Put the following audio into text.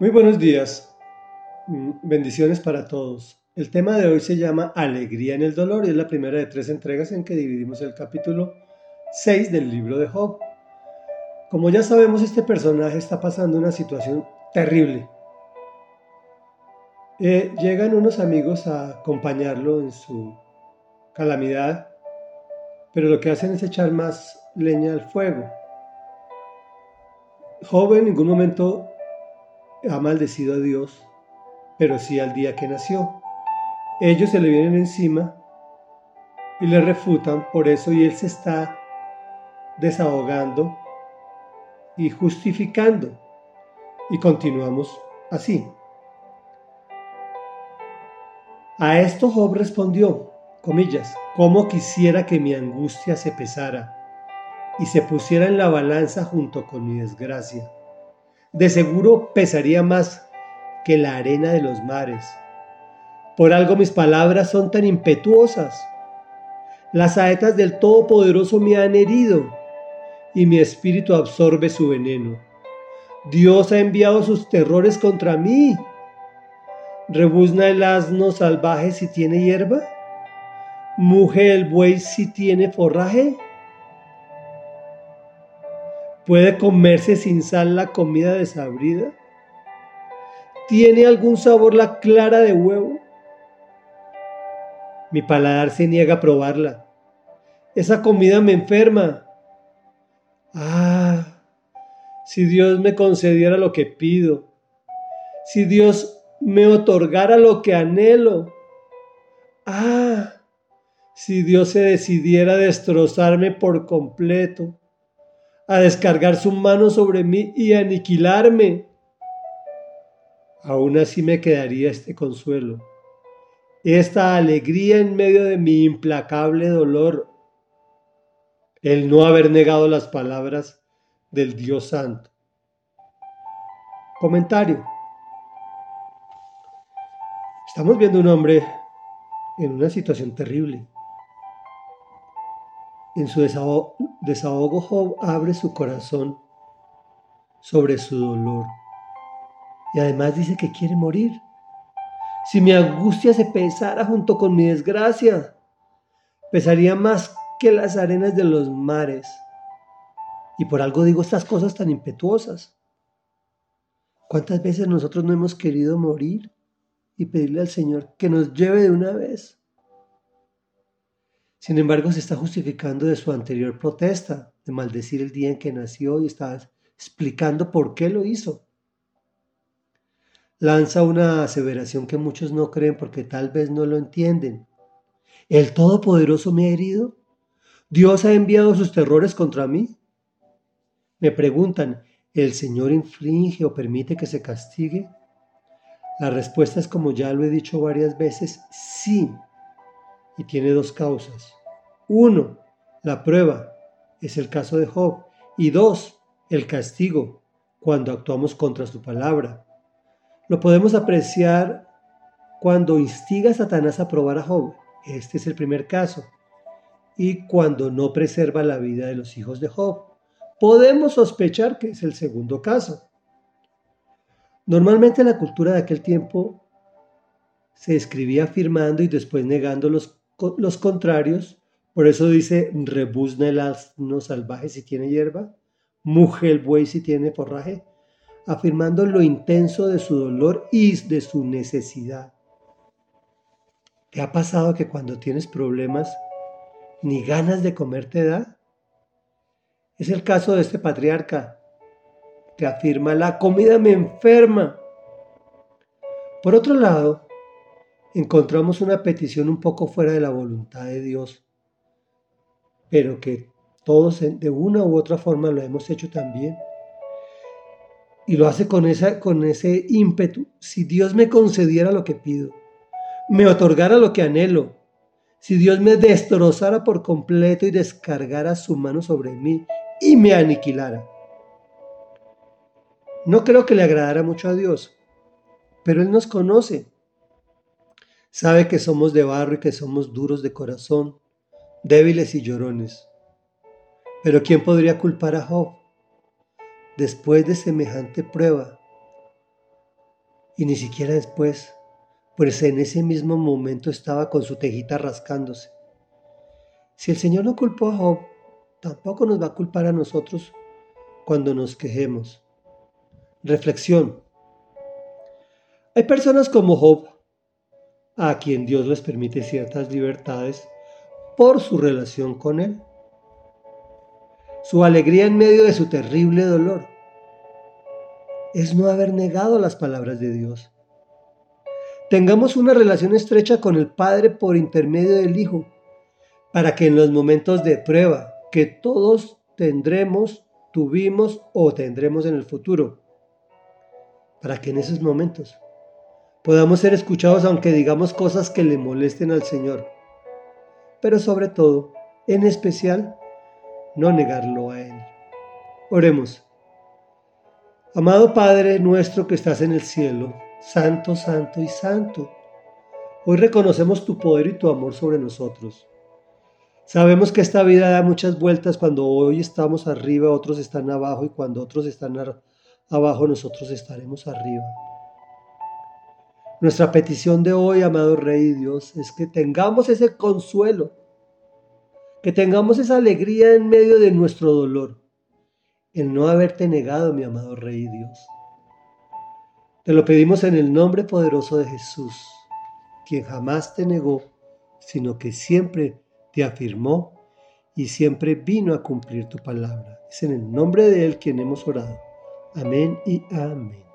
Muy buenos días. Mm, bendiciones para todos. El tema de hoy se llama Alegría en el dolor y es la primera de tres entregas en que dividimos el capítulo 6 del libro de Job. Como ya sabemos, este personaje está pasando una situación terrible. Eh, llegan unos amigos a acompañarlo en su calamidad, pero lo que hacen es echar más leña al fuego. Job en ningún momento ha maldecido a Dios, pero sí al día que nació. Ellos se le vienen encima y le refutan por eso y él se está desahogando y justificando. Y continuamos así. A esto Job respondió, comillas, como quisiera que mi angustia se pesara y se pusiera en la balanza junto con mi desgracia de seguro pesaría más que la arena de los mares. Por algo mis palabras son tan impetuosas. Las saetas del Todopoderoso me han herido y mi espíritu absorbe su veneno. Dios ha enviado sus terrores contra mí. ¿Rebuzna el asno salvaje si tiene hierba? ¿Muge el buey si tiene forraje? ¿Puede comerse sin sal la comida desabrida? ¿Tiene algún sabor la clara de huevo? Mi paladar se niega a probarla. Esa comida me enferma. Ah, si Dios me concediera lo que pido, si Dios me otorgara lo que anhelo. Ah, si Dios se decidiera a destrozarme por completo a descargar su mano sobre mí y aniquilarme. Aún así me quedaría este consuelo, esta alegría en medio de mi implacable dolor, el no haber negado las palabras del Dios Santo. Comentario. Estamos viendo un hombre en una situación terrible en su desahogo, Job abre su corazón sobre su dolor. Y además dice que quiere morir. Si mi angustia se pesara junto con mi desgracia, pesaría más que las arenas de los mares. Y por algo digo estas cosas tan impetuosas. ¿Cuántas veces nosotros no hemos querido morir y pedirle al Señor que nos lleve de una vez? Sin embargo, se está justificando de su anterior protesta, de maldecir el día en que nació y está explicando por qué lo hizo. Lanza una aseveración que muchos no creen porque tal vez no lo entienden. ¿El Todopoderoso me ha herido? ¿Dios ha enviado sus terrores contra mí? Me preguntan, ¿el Señor inflige o permite que se castigue? La respuesta es como ya lo he dicho varias veces, sí y tiene dos causas. Uno, la prueba, es el caso de Job. Y dos, el castigo, cuando actuamos contra su palabra. Lo podemos apreciar cuando instiga a Satanás a probar a Job. Este es el primer caso. Y cuando no preserva la vida de los hijos de Job. Podemos sospechar que es el segundo caso. Normalmente la cultura de aquel tiempo se escribía afirmando y después negando los los contrarios. Por eso dice, rebuzna el asno salvaje si tiene hierba, muge el buey si tiene forraje, afirmando lo intenso de su dolor y de su necesidad. ¿Te ha pasado que cuando tienes problemas ni ganas de comer te da? Es el caso de este patriarca que afirma, la comida me enferma. Por otro lado, encontramos una petición un poco fuera de la voluntad de Dios, pero que todos de una u otra forma lo hemos hecho también. Y lo hace con, esa, con ese ímpetu. Si Dios me concediera lo que pido, me otorgara lo que anhelo, si Dios me destrozara por completo y descargara su mano sobre mí y me aniquilara. No creo que le agradara mucho a Dios, pero Él nos conoce Sabe que somos de barro y que somos duros de corazón, débiles y llorones. Pero ¿quién podría culpar a Job? Después de semejante prueba, Y ni siquiera después, pues en ese mismo momento estaba con su tejita rascándose. Si el Señor no culpó a Job, tampoco nos va a culpar a nosotros cuando nos quejemos. Reflexión. Hay personas como Job, a quien Dios les permite ciertas libertades por su relación con Él. Su alegría en medio de su terrible dolor es no haber negado las palabras de Dios. Tengamos una relación estrecha con el Padre por intermedio del Hijo, para que en los momentos de prueba que todos tendremos, tuvimos o tendremos en el futuro, para que en esos momentos podamos ser escuchados aunque digamos cosas que le molesten al Señor, pero sobre todo, en especial, no negarlo a Él. Oremos. Amado Padre nuestro que estás en el cielo, santo, santo y santo, hoy reconocemos tu poder y tu amor sobre nosotros. Sabemos que esta vida da muchas vueltas cuando hoy estamos arriba, otros están abajo y cuando otros están abajo nosotros estaremos arriba. Nuestra petición de hoy, amado Rey Dios, es que tengamos ese consuelo, que tengamos esa alegría en medio de nuestro dolor, el no haberte negado, mi amado Rey Dios. Te lo pedimos en el nombre poderoso de Jesús, quien jamás te negó, sino que siempre te afirmó y siempre vino a cumplir tu palabra. Es en el nombre de Él quien hemos orado. Amén y amén.